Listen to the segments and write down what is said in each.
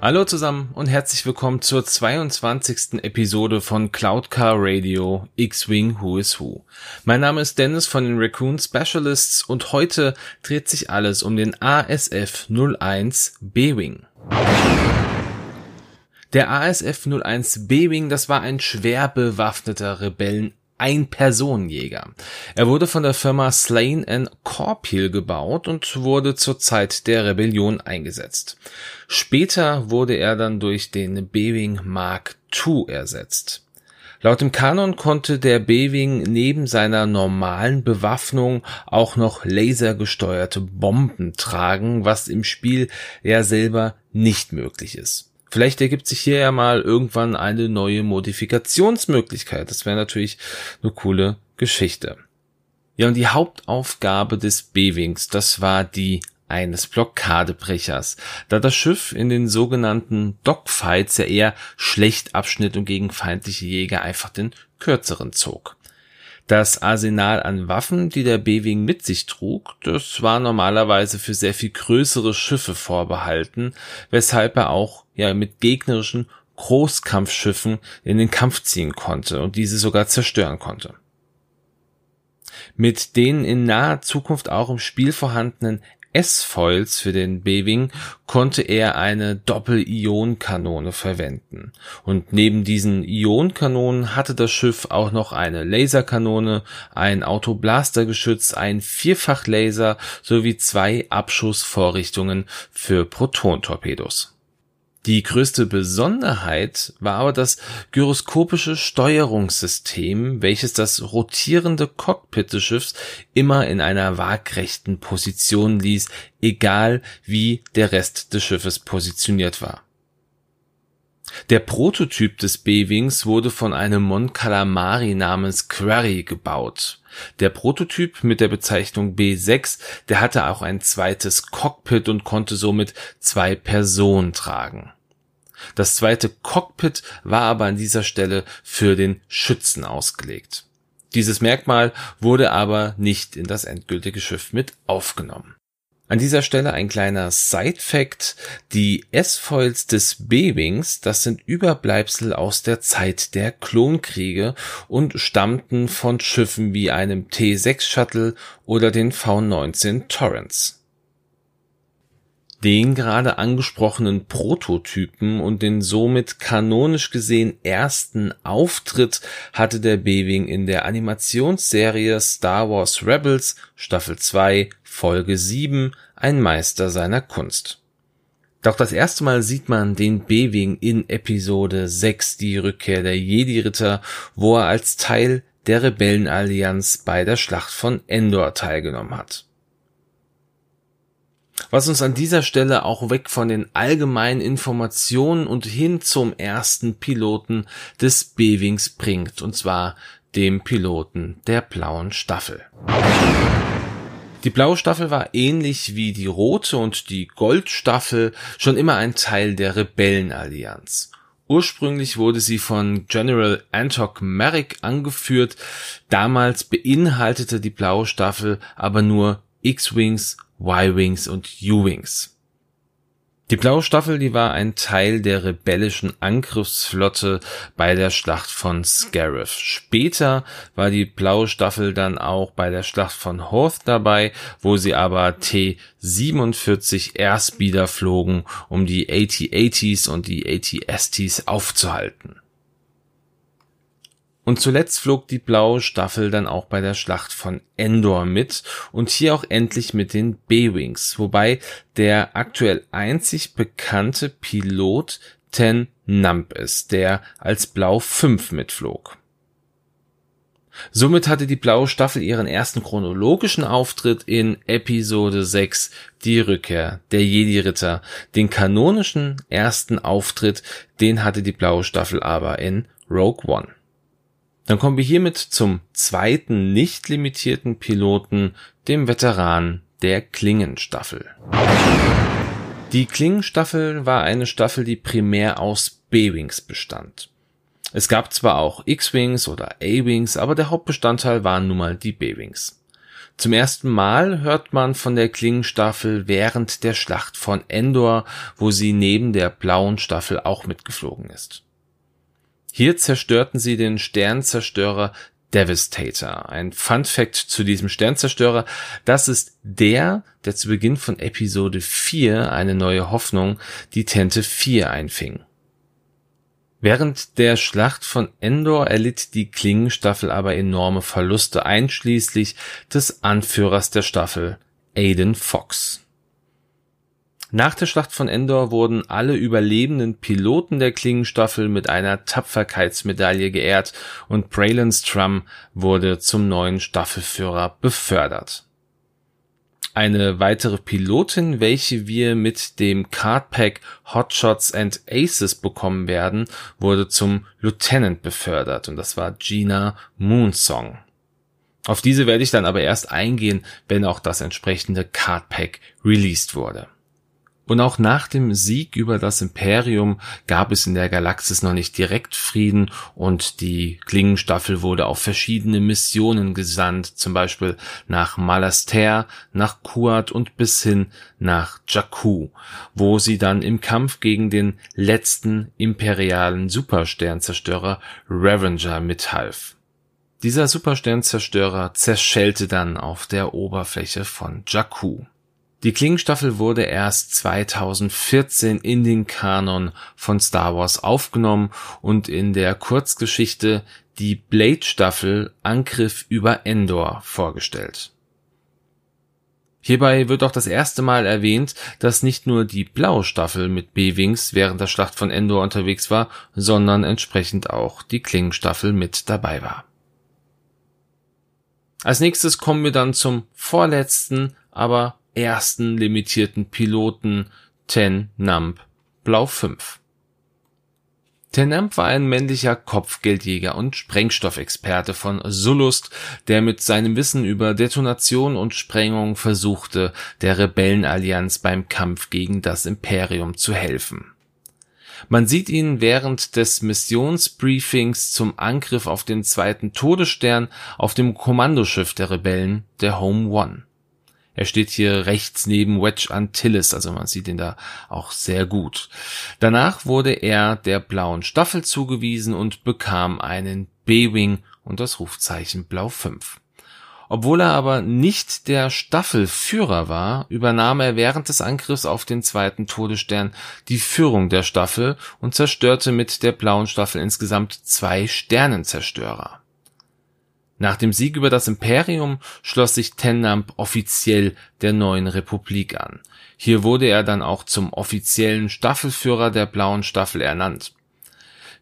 Hallo zusammen und herzlich willkommen zur 22. Episode von Cloud Car Radio X-Wing Who is Who. Mein Name ist Dennis von den Raccoon Specialists und heute dreht sich alles um den ASF 01 B-Wing. Der ASF 01 B-Wing, das war ein schwer bewaffneter Rebellen ein-Personenjäger. Er wurde von der Firma Slain and Corpil gebaut und wurde zur Zeit der Rebellion eingesetzt. Später wurde er dann durch den B-Wing Mark II ersetzt. Laut dem Kanon konnte der B-Wing neben seiner normalen Bewaffnung auch noch lasergesteuerte Bomben tragen, was im Spiel ja selber nicht möglich ist. Vielleicht ergibt sich hier ja mal irgendwann eine neue Modifikationsmöglichkeit. Das wäre natürlich eine coole Geschichte. Ja, und die Hauptaufgabe des B-Wings, das war die eines Blockadebrechers, da das Schiff in den sogenannten Dogfights ja eher schlecht abschnitt und gegen feindliche Jäger einfach den kürzeren zog. Das Arsenal an Waffen, die der B-Wing mit sich trug, das war normalerweise für sehr viel größere Schiffe vorbehalten, weshalb er auch ja mit gegnerischen Großkampfschiffen in den Kampf ziehen konnte und diese sogar zerstören konnte. Mit den in naher Zukunft auch im Spiel vorhandenen S-Foils für den B-Wing konnte er eine Doppel-Ion-Kanone verwenden. Und neben diesen Ionkanonen hatte das Schiff auch noch eine Laserkanone, ein Autoblastergeschütz, ein Vierfachlaser sowie zwei Abschussvorrichtungen für Protontorpedos. Die größte Besonderheit war aber das gyroskopische Steuerungssystem, welches das rotierende Cockpit des Schiffs immer in einer waagrechten Position ließ, egal wie der Rest des Schiffes positioniert war. Der Prototyp des B-Wings wurde von einem Mon Calamari namens Quarry gebaut. Der Prototyp mit der Bezeichnung B6, der hatte auch ein zweites Cockpit und konnte somit zwei Personen tragen. Das zweite Cockpit war aber an dieser Stelle für den Schützen ausgelegt. Dieses Merkmal wurde aber nicht in das endgültige Schiff mit aufgenommen. An dieser Stelle ein kleiner Side-Fact. Die S-Foils des B-Wings, das sind Überbleibsel aus der Zeit der Klonkriege und stammten von Schiffen wie einem T6 Shuttle oder den V19 Torrents. Den gerade angesprochenen Prototypen und den somit kanonisch gesehen ersten Auftritt hatte der B-Wing in der Animationsserie Star Wars Rebels Staffel 2 Folge 7 Ein Meister seiner Kunst. Doch das erste Mal sieht man den B-Wing in Episode 6 die Rückkehr der Jedi-Ritter, wo er als Teil der Rebellenallianz bei der Schlacht von Endor teilgenommen hat was uns an dieser Stelle auch weg von den allgemeinen Informationen und hin zum ersten Piloten des B-Wings bringt, und zwar dem Piloten der blauen Staffel. Die blaue Staffel war ähnlich wie die rote und die Goldstaffel schon immer ein Teil der Rebellenallianz. Ursprünglich wurde sie von General Antok Merrick angeführt. Damals beinhaltete die blaue Staffel aber nur X-Wings Y-Wings und U-Wings. Die Blaue Staffel, die war ein Teil der rebellischen Angriffsflotte bei der Schlacht von Scarif. Später war die Blaue Staffel dann auch bei der Schlacht von Hoth dabei, wo sie aber T-47 Airspeeder flogen, um die AT-80s und die AT-STs aufzuhalten. Und zuletzt flog die blaue Staffel dann auch bei der Schlacht von Endor mit und hier auch endlich mit den B-Wings, wobei der aktuell einzig bekannte Pilot Ten Nump ist, der als Blau 5 mitflog. Somit hatte die blaue Staffel ihren ersten chronologischen Auftritt in Episode 6, die Rückkehr der Jedi-Ritter. Den kanonischen ersten Auftritt, den hatte die blaue Staffel aber in Rogue One. Dann kommen wir hiermit zum zweiten nicht limitierten Piloten, dem Veteran der Klingenstaffel. Die Klingenstaffel war eine Staffel, die primär aus B-Wings bestand. Es gab zwar auch X-Wings oder A-Wings, aber der Hauptbestandteil waren nun mal die B-Wings. Zum ersten Mal hört man von der Klingenstaffel während der Schlacht von Endor, wo sie neben der blauen Staffel auch mitgeflogen ist. Hier zerstörten sie den Sternzerstörer Devastator. Ein Fun Fact zu diesem Sternzerstörer, das ist der, der zu Beginn von Episode 4 eine neue Hoffnung, die Tente 4 einfing. Während der Schlacht von Endor erlitt die Klingenstaffel aber enorme Verluste, einschließlich des Anführers der Staffel, Aiden Fox. Nach der Schlacht von Endor wurden alle überlebenden Piloten der Klingenstaffel mit einer Tapferkeitsmedaille geehrt und Braylon Strum wurde zum neuen Staffelführer befördert. Eine weitere Pilotin, welche wir mit dem Cardpack Hotshots and Aces bekommen werden, wurde zum Lieutenant befördert und das war Gina Moonsong. Auf diese werde ich dann aber erst eingehen, wenn auch das entsprechende Cardpack released wurde. Und auch nach dem Sieg über das Imperium gab es in der Galaxis noch nicht direkt Frieden und die Klingenstaffel wurde auf verschiedene Missionen gesandt, zum Beispiel nach Malaster, nach Kuat und bis hin nach Jakku, wo sie dann im Kampf gegen den letzten imperialen Supersternzerstörer Revenger mithalf. Dieser Supersternzerstörer zerschellte dann auf der Oberfläche von Jakku. Die Klingenstaffel wurde erst 2014 in den Kanon von Star Wars aufgenommen und in der Kurzgeschichte Die Blade-Staffel Angriff über Endor vorgestellt. Hierbei wird auch das erste Mal erwähnt, dass nicht nur die blaue Staffel mit B-Wings während der Schlacht von Endor unterwegs war, sondern entsprechend auch die Klingenstaffel mit dabei war. Als nächstes kommen wir dann zum vorletzten, aber ersten limitierten Piloten Ten Nump Blau 5. Ten Nump war ein männlicher Kopfgeldjäger und Sprengstoffexperte von Sullust, der mit seinem Wissen über Detonation und Sprengung versuchte, der Rebellenallianz beim Kampf gegen das Imperium zu helfen. Man sieht ihn während des Missionsbriefings zum Angriff auf den zweiten Todesstern auf dem Kommandoschiff der Rebellen, der Home One. Er steht hier rechts neben Wedge Antilles, also man sieht ihn da auch sehr gut. Danach wurde er der blauen Staffel zugewiesen und bekam einen B-Wing und das Rufzeichen Blau 5. Obwohl er aber nicht der Staffelführer war, übernahm er während des Angriffs auf den zweiten Todesstern die Führung der Staffel und zerstörte mit der blauen Staffel insgesamt zwei Sternenzerstörer. Nach dem Sieg über das Imperium schloss sich Tennamp offiziell der neuen Republik an. Hier wurde er dann auch zum offiziellen Staffelführer der blauen Staffel ernannt.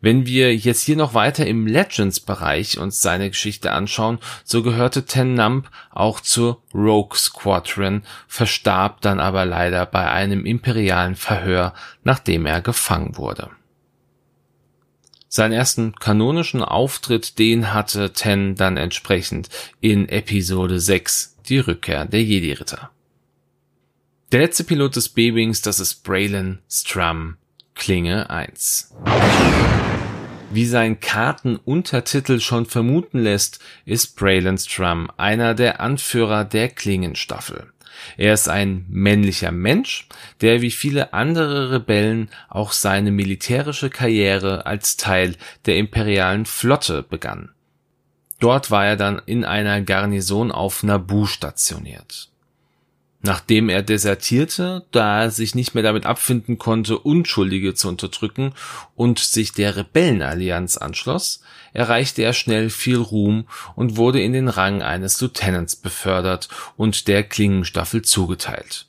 Wenn wir jetzt hier noch weiter im Legends-Bereich uns seine Geschichte anschauen, so gehörte Ten Nump auch zur Rogue Squadron, verstarb dann aber leider bei einem imperialen Verhör, nachdem er gefangen wurde. Seinen ersten kanonischen Auftritt, den hatte Ten dann entsprechend in Episode 6, die Rückkehr der Jedi-Ritter. Der letzte Pilot des B-Wings, das ist Braylon Strum, Klinge 1. Wie sein Kartenuntertitel schon vermuten lässt, ist Braylon Strum einer der Anführer der Klingenstaffel. Er ist ein männlicher Mensch, der wie viele andere Rebellen auch seine militärische Karriere als Teil der imperialen Flotte begann. Dort war er dann in einer Garnison auf Naboo stationiert. Nachdem er desertierte, da er sich nicht mehr damit abfinden konnte, Unschuldige zu unterdrücken und sich der Rebellenallianz anschloss, erreichte er schnell viel Ruhm und wurde in den Rang eines Lieutenants befördert und der Klingenstaffel zugeteilt.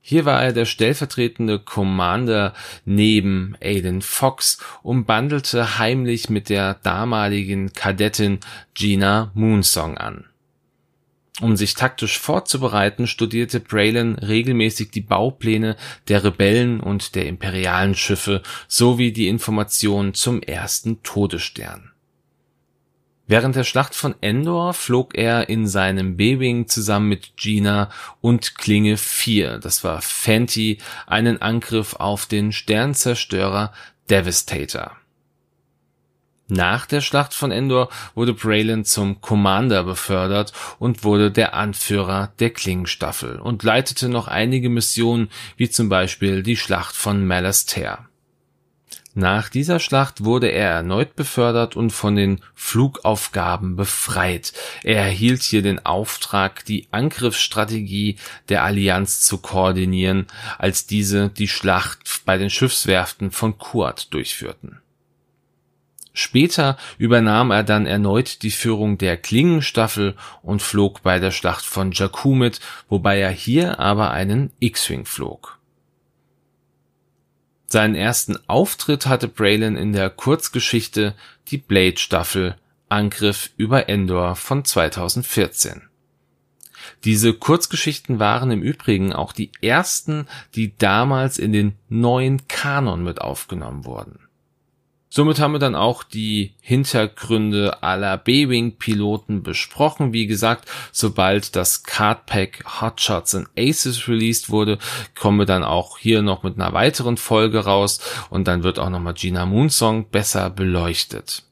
Hier war er der stellvertretende Commander neben Aiden Fox und bandelte heimlich mit der damaligen Kadettin Gina Moonsong an. Um sich taktisch vorzubereiten, studierte Braylon regelmäßig die Baupläne der Rebellen und der imperialen Schiffe sowie die Informationen zum ersten Todesstern. Während der Schlacht von Endor flog er in seinem B-Wing zusammen mit Gina und Klinge 4, das war Fenty, einen Angriff auf den Sternzerstörer Devastator. Nach der Schlacht von Endor wurde Braylon zum Commander befördert und wurde der Anführer der Klingenstaffel und leitete noch einige Missionen, wie zum Beispiel die Schlacht von Malastare. Nach dieser Schlacht wurde er erneut befördert und von den Flugaufgaben befreit. Er erhielt hier den Auftrag, die Angriffsstrategie der Allianz zu koordinieren, als diese die Schlacht bei den Schiffswerften von Kuat durchführten. Später übernahm er dann erneut die Führung der Klingenstaffel und flog bei der Schlacht von Jakku mit, wobei er hier aber einen X-Wing flog. Seinen ersten Auftritt hatte Braylon in der Kurzgeschichte Die Blade-Staffel Angriff über Endor von 2014. Diese Kurzgeschichten waren im Übrigen auch die ersten, die damals in den neuen Kanon mit aufgenommen wurden. Somit haben wir dann auch die Hintergründe aller B-Wing-Piloten besprochen. Wie gesagt, sobald das Cardpack Hotshots and Aces released wurde, kommen wir dann auch hier noch mit einer weiteren Folge raus und dann wird auch nochmal Gina Moonsong besser beleuchtet.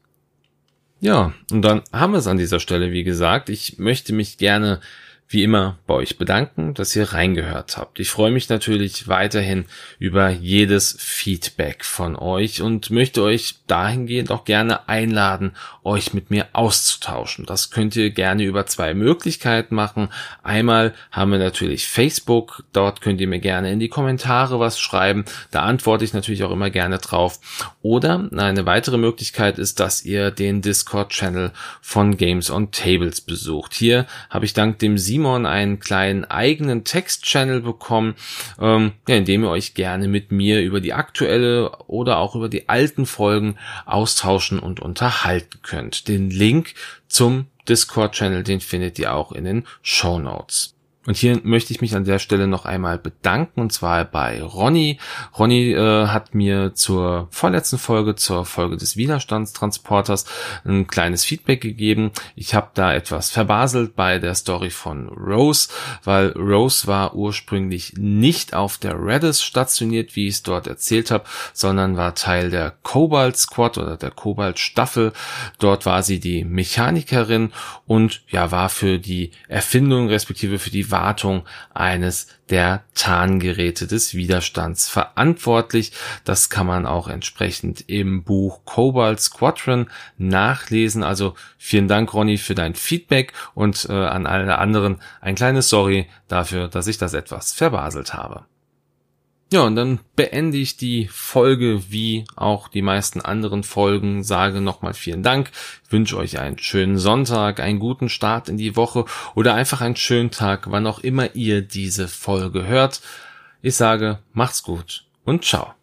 Ja, und dann haben wir es an dieser Stelle, wie gesagt. Ich möchte mich gerne wie immer bei euch bedanken, dass ihr reingehört habt. Ich freue mich natürlich weiterhin über jedes Feedback von euch und möchte euch dahingehend auch gerne einladen, euch mit mir auszutauschen. Das könnt ihr gerne über zwei Möglichkeiten machen. Einmal haben wir natürlich Facebook, dort könnt ihr mir gerne in die Kommentare was schreiben, da antworte ich natürlich auch immer gerne drauf. Oder eine weitere Möglichkeit ist, dass ihr den Discord-Channel von Games on Tables besucht. Hier habe ich dank dem Simon Simon einen kleinen eigenen Text-Channel bekommen, ähm, ja, in dem ihr euch gerne mit mir über die aktuelle oder auch über die alten Folgen austauschen und unterhalten könnt. Den Link zum Discord-Channel, den findet ihr auch in den Show Notes. Und hier möchte ich mich an der Stelle noch einmal bedanken, und zwar bei Ronny. Ronny äh, hat mir zur vorletzten Folge, zur Folge des Widerstandstransporters, ein kleines Feedback gegeben. Ich habe da etwas verbaselt bei der Story von Rose, weil Rose war ursprünglich nicht auf der Redis stationiert, wie ich es dort erzählt habe, sondern war Teil der Cobalt Squad oder der Cobalt Staffel. Dort war sie die Mechanikerin und ja, war für die Erfindung respektive für Wartung eines der Tarngeräte des Widerstands verantwortlich. Das kann man auch entsprechend im Buch Cobalt Squadron nachlesen. Also vielen Dank, Ronny, für dein Feedback und äh, an alle anderen ein kleines Sorry dafür, dass ich das etwas verbaselt habe. Ja, und dann beende ich die Folge wie auch die meisten anderen Folgen, sage nochmal vielen Dank, wünsche euch einen schönen Sonntag, einen guten Start in die Woche oder einfach einen schönen Tag, wann auch immer ihr diese Folge hört. Ich sage, macht's gut und ciao.